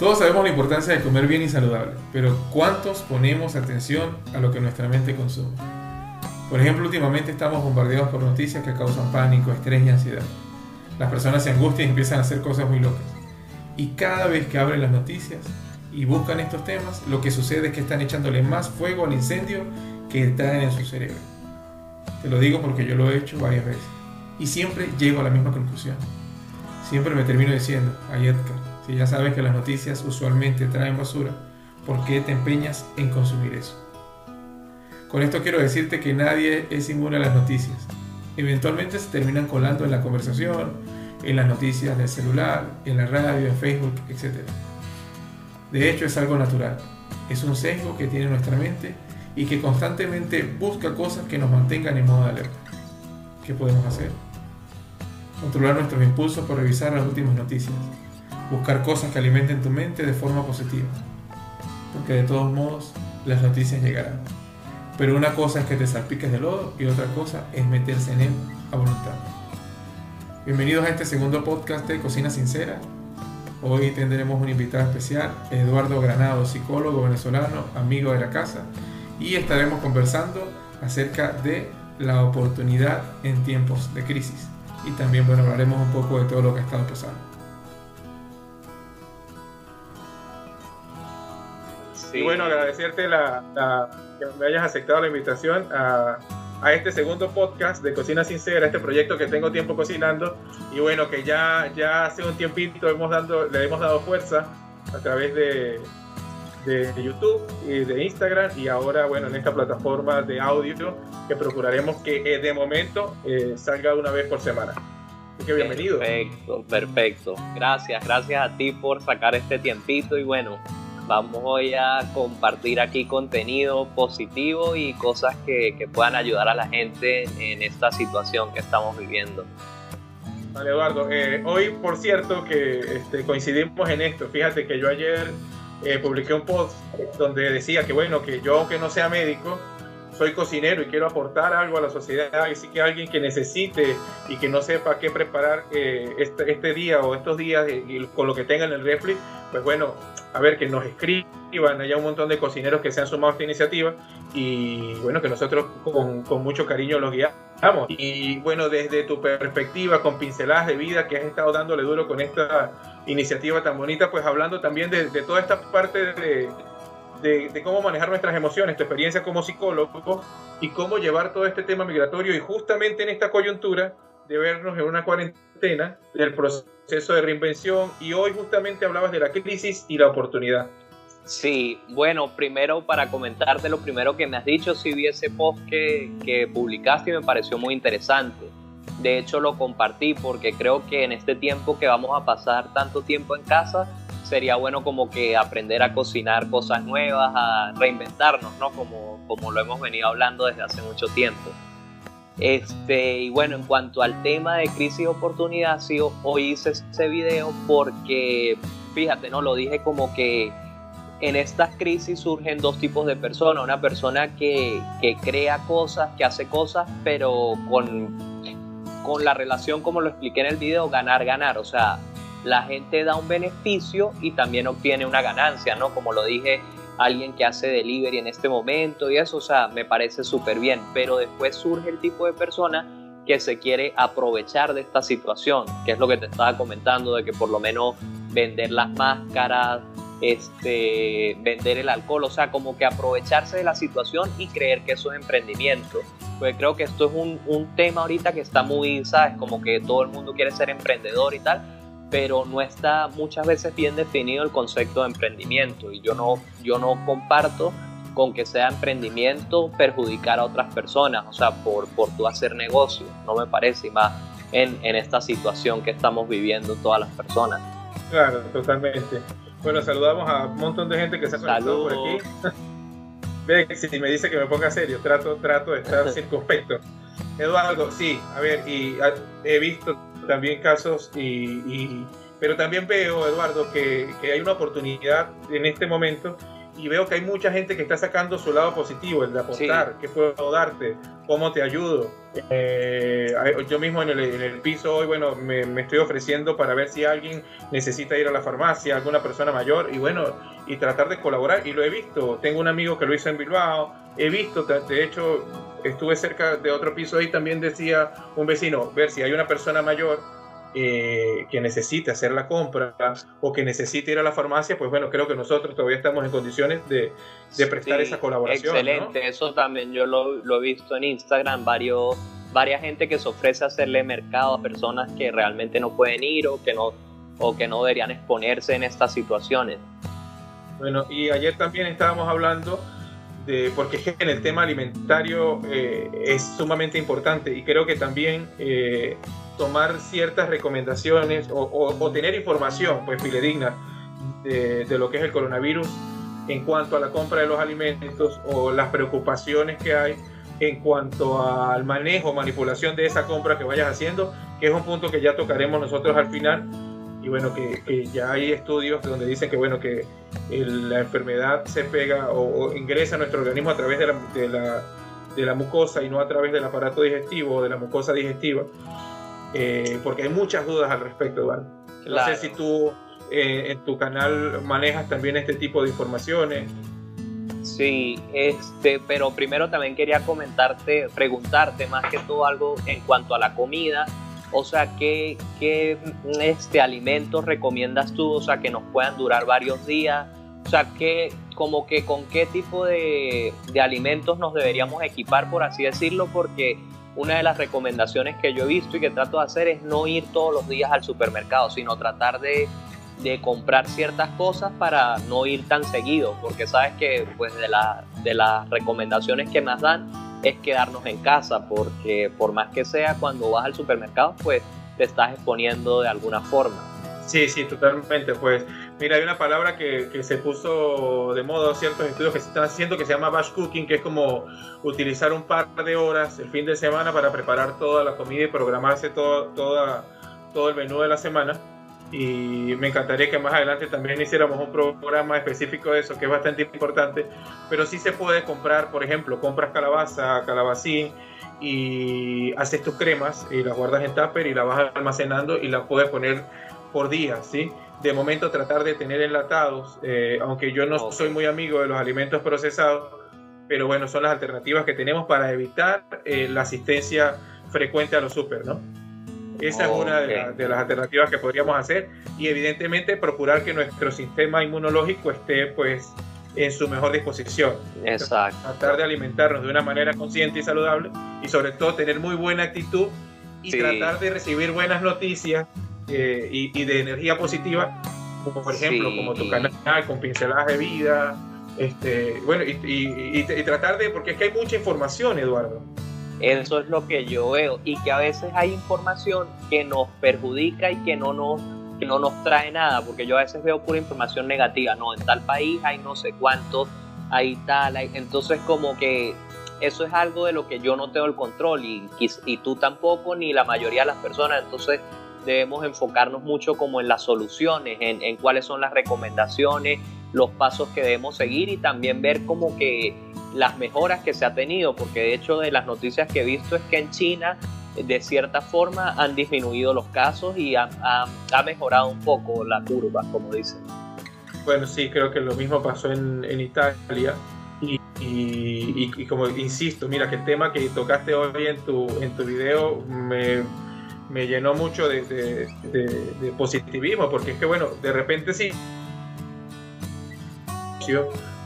Todos sabemos la importancia de comer bien y saludable, pero ¿cuántos ponemos atención a lo que nuestra mente consume? Por ejemplo, últimamente estamos bombardeados por noticias que causan pánico, estrés y ansiedad. Las personas se angustian y empiezan a hacer cosas muy locas. Y cada vez que abren las noticias y buscan estos temas, lo que sucede es que están echándole más fuego al incendio que traen en su cerebro. Te lo digo porque yo lo he hecho varias veces. Y siempre llego a la misma conclusión. Siempre me termino diciendo, ay Edgar, ya sabes que las noticias usualmente traen basura, ¿por qué te empeñas en consumir eso? Con esto quiero decirte que nadie es inmune a las noticias. Eventualmente se terminan colando en la conversación, en las noticias del celular, en la radio, en Facebook, etc. De hecho es algo natural. Es un sesgo que tiene nuestra mente y que constantemente busca cosas que nos mantengan en modo de alerta. ¿Qué podemos hacer? Controlar nuestros impulsos por revisar las últimas noticias, buscar cosas que alimenten tu mente de forma positiva, porque de todos modos las noticias llegarán. Pero una cosa es que te salpiques de lodo y otra cosa es meterse en él a voluntad. Bienvenidos a este segundo podcast de Cocina Sincera. Hoy tendremos un invitado especial, Eduardo Granado, psicólogo venezolano, amigo de la casa, y estaremos conversando acerca de la oportunidad en tiempos de crisis. Y también, bueno, hablaremos un poco de todo lo que ha estado pasando. Y bueno, agradecerte la, que me hayas aceptado la invitación a, a, este segundo podcast de Cocina Sincera, este proyecto que tengo tiempo cocinando. Y bueno, que ya, ya hace un tiempito hemos dando, le hemos dado fuerza a través de, de YouTube y de Instagram y ahora bueno en esta plataforma de audio que procuraremos que eh, de momento eh, salga una vez por semana. Así que bienvenido. Perfecto, perfecto. Gracias, gracias a ti por sacar este tiempito y bueno, vamos hoy a compartir aquí contenido positivo y cosas que, que puedan ayudar a la gente en esta situación que estamos viviendo. Vale, Eduardo. Eh, hoy, por cierto, que este, coincidimos en esto. Fíjate que yo ayer eh, publiqué un post donde decía que, bueno, que yo, aunque no sea médico, soy cocinero y quiero aportar algo a la sociedad. Y sí que alguien que necesite y que no sepa qué preparar eh, este, este, día o estos días y, con lo que tenga en el refri, pues bueno, a ver, que nos escriban, haya un montón de cocineros que se han sumado a esta iniciativa y bueno, que nosotros con, con mucho cariño los guiamos. Y bueno, desde tu perspectiva, con pinceladas de vida que has estado dándole duro con esta iniciativa tan bonita, pues hablando también de, de toda esta parte de, de, de, cómo manejar nuestras emociones, tu experiencia como psicólogo y cómo llevar todo este tema migratorio y justamente en esta coyuntura de vernos en una cuarentena, del proceso de reinvención y hoy justamente hablabas de la crisis y la oportunidad. Sí, bueno, primero para comentarte lo primero que me has dicho, si vi ese post que, que publicaste y me pareció muy interesante. De hecho lo compartí porque creo que en este tiempo que vamos a pasar tanto tiempo en casa, sería bueno como que aprender a cocinar cosas nuevas, a reinventarnos, ¿no? Como, como lo hemos venido hablando desde hace mucho tiempo. Este, y bueno, en cuanto al tema de crisis y oportunidad, sí, hoy hice ese video porque, fíjate, ¿no? Lo dije como que en estas crisis surgen dos tipos de personas. Una persona que, que crea cosas, que hace cosas, pero con, con la relación, como lo expliqué en el video, ganar, ganar. O sea, la gente da un beneficio y también obtiene una ganancia, ¿no? Como lo dije, alguien que hace delivery en este momento y eso, o sea, me parece súper bien, pero después surge el tipo de persona que se quiere aprovechar de esta situación, que es lo que te estaba comentando, de que por lo menos vender las máscaras, este, vender el alcohol, o sea, como que aprovecharse de la situación y creer que eso es emprendimiento. Pues creo que esto es un, un tema ahorita que está muy, ¿sabes? Como que todo el mundo quiere ser emprendedor y tal, pero no está muchas veces bien definido el concepto de emprendimiento y yo no, yo no comparto con que sea emprendimiento perjudicar a otras personas, o sea, por, por tu hacer negocio, no me parece, y más en, en esta situación que estamos viviendo todas las personas. Claro, totalmente. Bueno, saludamos a un montón de gente que se ha conectado por aquí. Ve, si me dice que me ponga serio, trato, trato de estar circunspecto. Eduardo, sí, a ver, y he visto también casos, y, pero también veo, Eduardo, que, que, hay una oportunidad en este momento y veo que hay mucha gente que está sacando su lado positivo, el de apostar, qué puedo darte, cómo te ayudo. Eh, yo mismo en el, piso hoy, bueno, me, estoy ofreciendo para ver si alguien necesita ir a la farmacia, alguna persona mayor, y bueno, y tratar de colaborar. Y lo he visto, tengo un amigo que lo hizo en Bilbao, he visto, de hecho, estuve cerca de otro piso ahí, también decía un vecino, ver si hay una persona mayor eh, que necesite hacer la compra o que necesite ir a la farmacia, pues bueno, creo que nosotros todavía estamos en condiciones de, prestar esa colaboración. Excelente, eso también yo lo, he visto en Instagram, varios, varias gente que se ofrece a hacerle mercado a personas que realmente no pueden ir o que no, o que no deberían exponerse en estas situaciones. Bueno, y ayer también estábamos hablando de, porque en el tema alimentario eh, es sumamente importante y creo que también eh, tomar ciertas recomendaciones o, tener información pues fidedigna de, de, lo que es el coronavirus en cuanto a la compra de los alimentos o las preocupaciones que hay en cuanto al manejo, manipulación de esa compra que vayas haciendo, que es un punto que ya tocaremos nosotros al final. Y bueno, que, ya hay estudios donde dicen que bueno, que la enfermedad se pega o, ingresa a nuestro organismo a través de la, de la, de la mucosa y no a través del aparato digestivo o de la mucosa digestiva. Eh, porque hay muchas dudas al respecto, Eduardo. No sé si tú eh, en tu canal manejas también este tipo de informaciones. Sí, este, pero primero también quería comentarte, preguntarte más que todo algo en cuanto a la comida. O sea, ¿qué, qué este, alimentos recomiendas tú? O sea, que nos puedan durar varios días. O sea, ¿qué, como que con qué tipo de, de alimentos nos deberíamos equipar, por así decirlo, porque una de las recomendaciones que yo he visto y que trato de hacer es no ir todos los días al supermercado, sino tratar de, comprar ciertas cosas para no ir tan seguido, porque sabes que pues de, la, de las recomendaciones que nos dan es quedarnos en casa, porque por más que sea cuando vas al supermercado, pues te estás exponiendo de alguna forma. Sí, sí, totalmente. Pues mira, hay una palabra que, que, se puso de moda, ciertos estudios que se están haciendo que se llama batch cooking, que es como utilizar un par de horas el fin de semana para preparar toda la comida y programarse todo, toda, todo el menú de la semana. Y me encantaría que más adelante también hiciéramos un programa específico de eso, que es bastante importante. Pero sí se puede comprar, por ejemplo, compras calabaza, calabacín y haces tus cremas y las guardas en tupper y las vas almacenando y las puedes poner por día, ¿sí? De momento tratar de tener enlatados, eh, aunque yo no soy muy amigo de los alimentos procesados, pero bueno, son las alternativas que tenemos para evitar eh, la asistencia frecuente a los super, ¿no? Esa es una de, las alternativas que podríamos hacer y evidentemente procurar que nuestro sistema inmunológico esté pues en su mejor disposición. Exacto. Tratar de alimentarnos de una manera consciente y saludable y sobre todo tener muy buena actitud y tratar de recibir buenas noticias eh, y, de energía positiva, como por ejemplo, como tu canal con pinceladas de vida, este, bueno, y, tratar de, porque es que hay mucha información, Eduardo. Eso es lo que yo veo, y que a veces hay información que nos perjudica y que no nos, que no nos trae nada, porque yo a veces veo pura información negativa, no, en tal país hay no sé cuántos, hay tal, entonces como que eso es algo de lo que yo no tengo el control y, y, tú tampoco, ni la mayoría de las personas, entonces debemos enfocarnos mucho como en las soluciones, en, cuáles son las recomendaciones, los pasos que debemos seguir y también ver como que las mejoras que se ha tenido, porque de hecho de las noticias que he visto es que en China de cierta forma han disminuido los casos y ha, mejorado un poco la curva, como dicen. Bueno, sí, creo que lo mismo pasó en, Italia. Y, y, como insisto, mira que el tema que tocaste hoy en tu, en tu video me me llenó mucho de, positivismo, porque es que, bueno, de repente sí,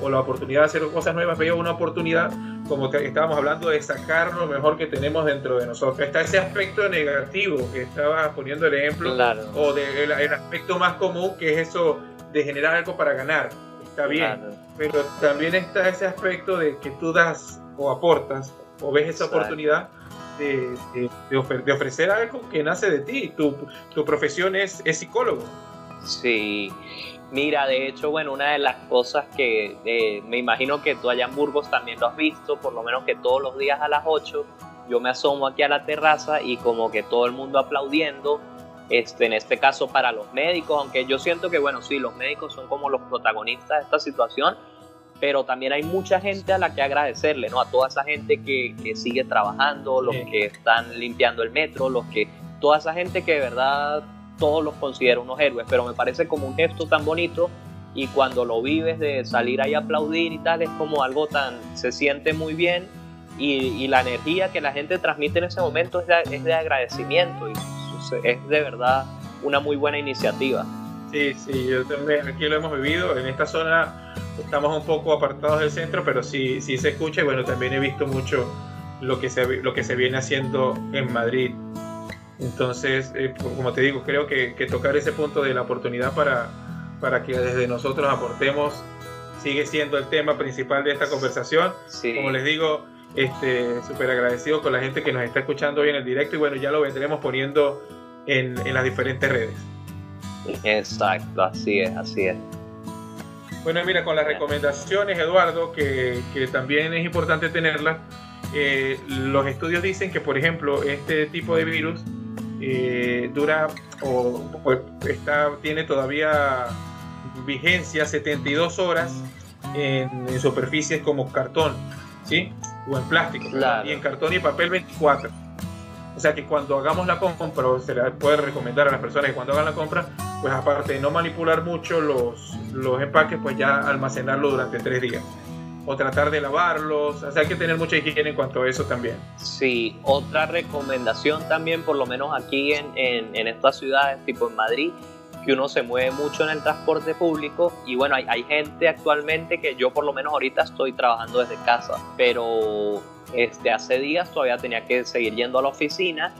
o la oportunidad de hacer cosas nuevas, veo una oportunidad, como que estábamos hablando, de sacar lo mejor que tenemos dentro de nosotros. Está ese aspecto negativo que estaba poniendo el ejemplo, o de, el, aspecto más común, que es eso de generar algo para ganar. Está bien, pero también está ese aspecto de que tú das o aportas o ves esa oportunidad de, de, ofrecer algo que nace de ti. Tu, tu profesión es, es, psicólogo. Sí. Mira, de hecho, bueno, una de las cosas que eh, me imagino que tú allá en Burgos también lo has visto, por lo menos que todos los días a las 8 yo me asomo aquí a la terraza y como que todo el mundo aplaudiendo, este, en este caso para los médicos, aunque yo siento que, bueno, sí, los médicos son como los protagonistas de esta situación, pero también hay mucha gente a la que agradecerle, ¿no? A toda esa gente que, que sigue trabajando, los que están limpiando el metro, los que, toda esa gente que de verdad todos los considero unos héroes, pero me parece como un gesto tan bonito y cuando lo vives de salir ahí a aplaudir y tal, es como algo tan, se siente muy bien y, la energía que la gente transmite en ese momento es de, es de agradecimiento y es de verdad una muy buena iniciativa. Sí, sí, yo también aquí lo hemos vivido, en esta zona estamos un poco apartados del centro, pero sí, sí se escucha y bueno, también he visto mucho lo que se, lo que se viene haciendo en Madrid. Entonces, eh, como te digo, creo que, que, tocar ese punto de la oportunidad para, para que desde nosotros aportemos sigue siendo el tema principal de esta conversación. Como les digo, este, súper agradecido con la gente que nos está escuchando hoy en el directo y bueno, ya lo vendremos poniendo en, en las diferentes redes. Exacto, así es, así es. Bueno, mira, con las recomendaciones, Eduardo, que, que también es importante tenerlas, eh, los estudios dicen que, por ejemplo, este tipo de virus eh, dura o está, tiene todavía vigencia 72 horas en, superficies como cartón, ¿sí? O en plástico. Y en cartón y papel 24. O sea que cuando hagamos la compra, o se le puede recomendar a las personas que cuando hagan la compra, pues aparte de no manipular mucho los, los empaques, pues ya almacenarlo durante tres días o tratar de lavarlos. O sea, hay que tener mucha higiene en cuanto a eso también. Sí, otra recomendación también, por lo menos aquí en, en, estas ciudades, tipo en Madrid, que uno se mueve mucho en el transporte público y bueno, hay, hay, gente actualmente que yo por lo menos ahorita estoy trabajando desde casa, pero este, hace días todavía tenía que seguir yendo a la oficina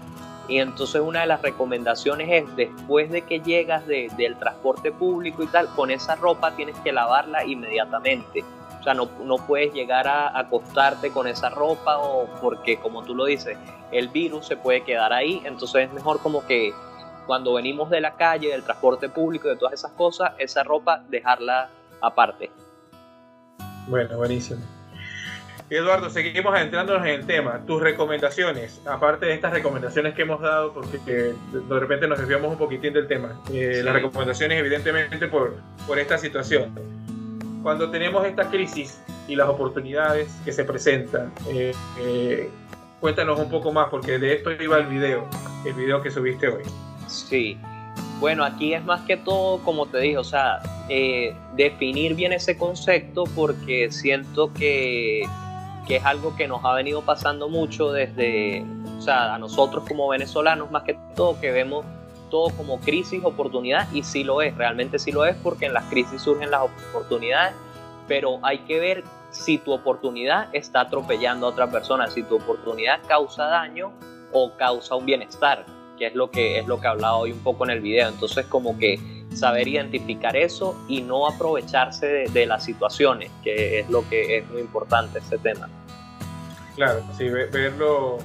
y entonces una de las recomendaciones es después de que llegas de, del transporte público y tal, con esa ropa tienes que lavarla inmediatamente o sea, no, no puedes llegar a acostarte con esa ropa o porque, como tú lo dices, el virus se puede quedar ahí. Entonces es mejor como que cuando venimos de la calle, del transporte público, de todas esas cosas, esa ropa dejarla aparte. Bueno, buenísimo. Eduardo, seguimos adentrándonos en el tema. Tus recomendaciones, aparte de estas recomendaciones que hemos dado, porque de repente nos desviamos un poquitín del tema. Eh, las recomendaciones, evidentemente, por, por esta situación cuando tenemos esta crisis y las oportunidades que se presentan, eh, eh, cuéntanos un poco más, porque de esto iba el video, el video que subiste hoy. Sí, bueno, aquí es más que todo, como te dije, o sea, eh, definir bien ese concepto porque siento que, que, es algo que nos ha venido pasando mucho desde, o sea, a nosotros como venezolanos más que todo, que vemos todo como crisis, oportunidad, y sí lo es, realmente sí lo es, porque en las crisis surgen las oportunidades, pero hay que ver si tu oportunidad está atropellando a otra persona, si tu oportunidad causa daño o causa un bienestar, que es lo que es lo que hablaba hoy un poco en el video. Entonces, como que saber identificar eso y no aprovecharse de, de las situaciones, que es lo que es muy importante este tema. Claro, sí, verlo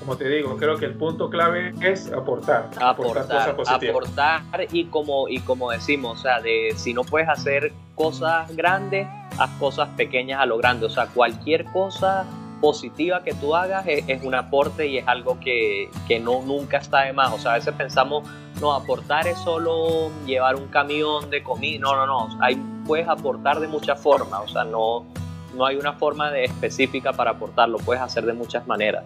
como te digo, creo que el punto clave es aportar. Aportar, aportar, y como, y como decimos, o sea, de si no puedes hacer cosas grandes, haz cosas pequeñas a lo grande. O sea, cualquier cosa positiva que tú hagas es, un aporte y es algo que, que, no nunca está de más. O sea, a veces pensamos, no, aportar es solo llevar un camión de comida. No, no, no. Hay, puedes aportar de muchas formas. O sea, no, no hay una forma de específica para aportarlo. Puedes hacer de muchas maneras.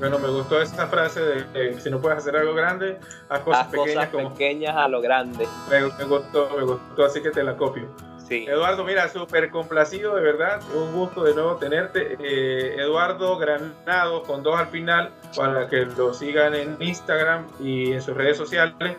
Bueno, me gustó esta frase de si no puedes hacer algo grande, haz cosas, pequeñas, pequeñas a lo grande. Me, gustó, me gustó, así que te la copio. Sí. Eduardo, mira, súper complacido, de verdad. Un gusto de nuevo tenerte. Eh, Eduardo Granado, con dos al final, para que lo sigan en Instagram y en sus redes sociales.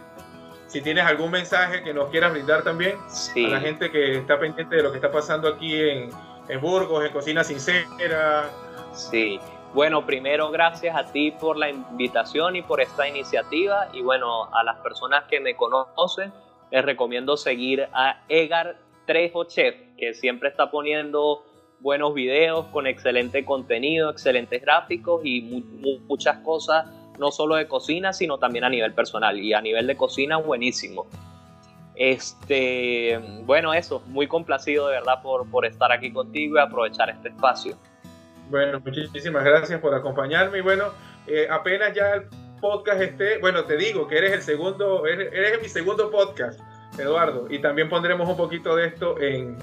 Si tienes algún mensaje que nos quieras brindar también a la gente que está pendiente de lo que está pasando aquí en, en Burgos, en Cocina Sincera. Sí, bueno, primero gracias a ti por la invitación y por esta iniciativa y bueno, a las personas que me conocen, les recomiendo seguir a Egar Trejo Chef, que siempre está poniendo buenos videos con excelente contenido, excelentes gráficos y muchas cosas, no solo de cocina, sino también a nivel personal y a nivel de cocina buenísimo. Este, bueno, eso, muy complacido de verdad por, por estar aquí contigo y aprovechar este espacio. Bueno, muchísimas gracias por acompañarme y bueno, eh, apenas ya el podcast esté, bueno, te digo que eres el segundo, eres, mi segundo podcast, Eduardo, y también pondremos un poquito de esto en,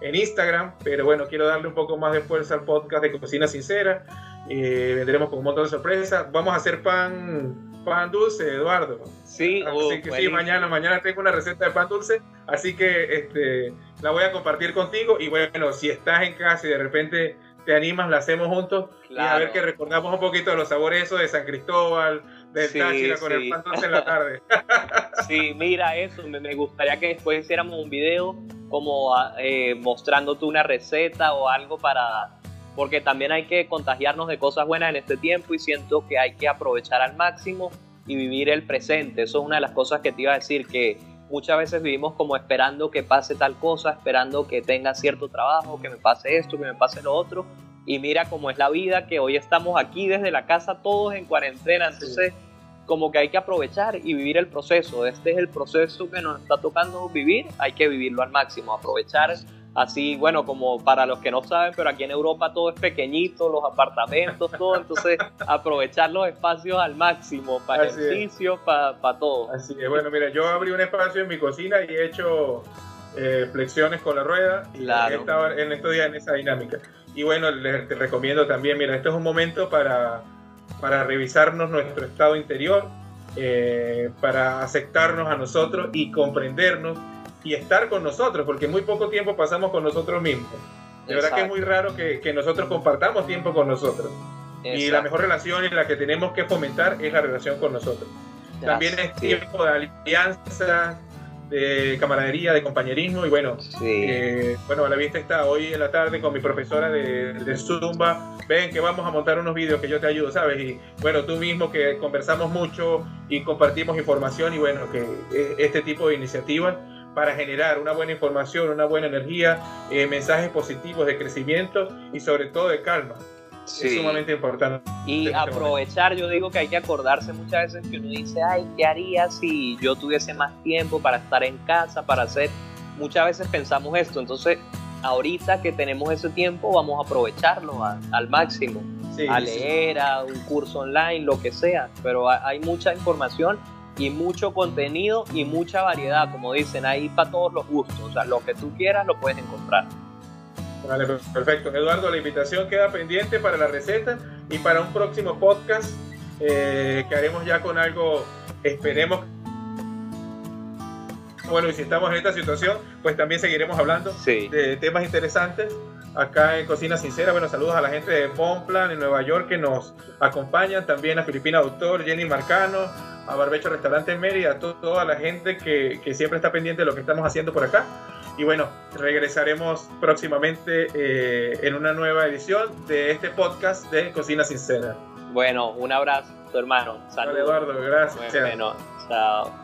en Instagram, pero bueno, quiero darle un poco más de fuerza al podcast de Cocina Sincera. Eh, vendremos con un montón de sorpresas. Vamos a hacer pan, pan dulce, Eduardo. Sí, así que sí, mañana, mañana tengo una receta de pan dulce, así que este, la voy a compartir contigo. Y bueno, si estás en casa y de repente te animas, la hacemos juntos y a ver que recordamos un poquito de los sabores de San Cristóbal, del sí, Táchira con el pan dulce en la tarde. sí, mira eso, me, gustaría que después hiciéramos un video como eh, mostrándote una receta o algo para... Porque también hay que contagiarnos de cosas buenas en este tiempo y siento que hay que aprovechar al máximo y vivir el presente. Eso es una de las cosas que te iba a decir, que muchas veces vivimos como esperando que pase tal cosa, esperando que tenga cierto trabajo, que me pase esto, que me pase lo otro. Y mira cómo es la vida, que hoy estamos aquí desde la casa todos en cuarentena. Entonces, como que hay que aprovechar y vivir el proceso. Este es el proceso que nos está tocando vivir, hay que vivirlo al máximo, aprovechar así, bueno, como para los que no saben, pero aquí en Europa todo es pequeñito, los apartamentos, todo, entonces aprovechar los espacios al máximo, para ejercicio, para, para todo. Así es, bueno, mira, yo abrí un espacio en mi cocina y he hecho eh, flexiones con la rueda y he estado en estos días en esa dinámica. Y bueno, les recomiendo también, mira, este es un momento para para revisarnos nuestro estado interior, eh, para aceptarnos a nosotros y comprendernos y estar con nosotros, porque muy poco tiempo pasamos con nosotros mismos. De verdad que es muy raro que, que nosotros compartamos tiempo con nosotros. Y la mejor relación en la que tenemos que fomentar es la relación con nosotros. También es tiempo de alianza, de camaradería, de compañerismo y bueno, eh, bueno, a la vista está hoy en la tarde con mi profesora de, de, Zumba, ven que vamos a montar unos vídeos que yo te ayudo, ¿sabes? Y bueno, tú mismo que conversamos mucho y compartimos información y bueno, que eh, este tipo de iniciativas para generar una buena información, una buena energía, eh, mensajes positivos de crecimiento y sobre todo de calma. Es sumamente importante. Y este aprovechar, yo digo que hay que acordarse muchas veces que uno dice, ay, ¿qué haría si yo tuviese más tiempo para estar en casa, para hacer? Muchas veces pensamos esto, entonces ahorita que tenemos ese tiempo vamos a aprovecharlo al máximo, a leer, a un curso online, lo que sea, pero hay mucha información y mucho contenido y mucha variedad, como dicen, ahí para todos los gustos, o sea, lo que tú quieras lo puedes encontrar. Vale, perfecto. Eduardo, la invitación queda pendiente para la receta y para un próximo podcast eh, que haremos ya con algo, esperemos. Bueno, y si estamos en esta situación, pues también seguiremos hablando de temas interesantes acá en Cocina Sincera. Bueno, saludos a la gente de Pomplan en Nueva York que nos acompañan, también a Filipina Doctor, Jenny Marcano, a Barbecho Restaurante en Mérida, a toda la gente que, que siempre está pendiente de lo que estamos haciendo por acá. Y bueno, regresaremos próximamente eh, en una nueva edición de este podcast de Cocina Sincera. Bueno, un abrazo, hermano. Saludos. Eduardo, gracias. Bueno, chao.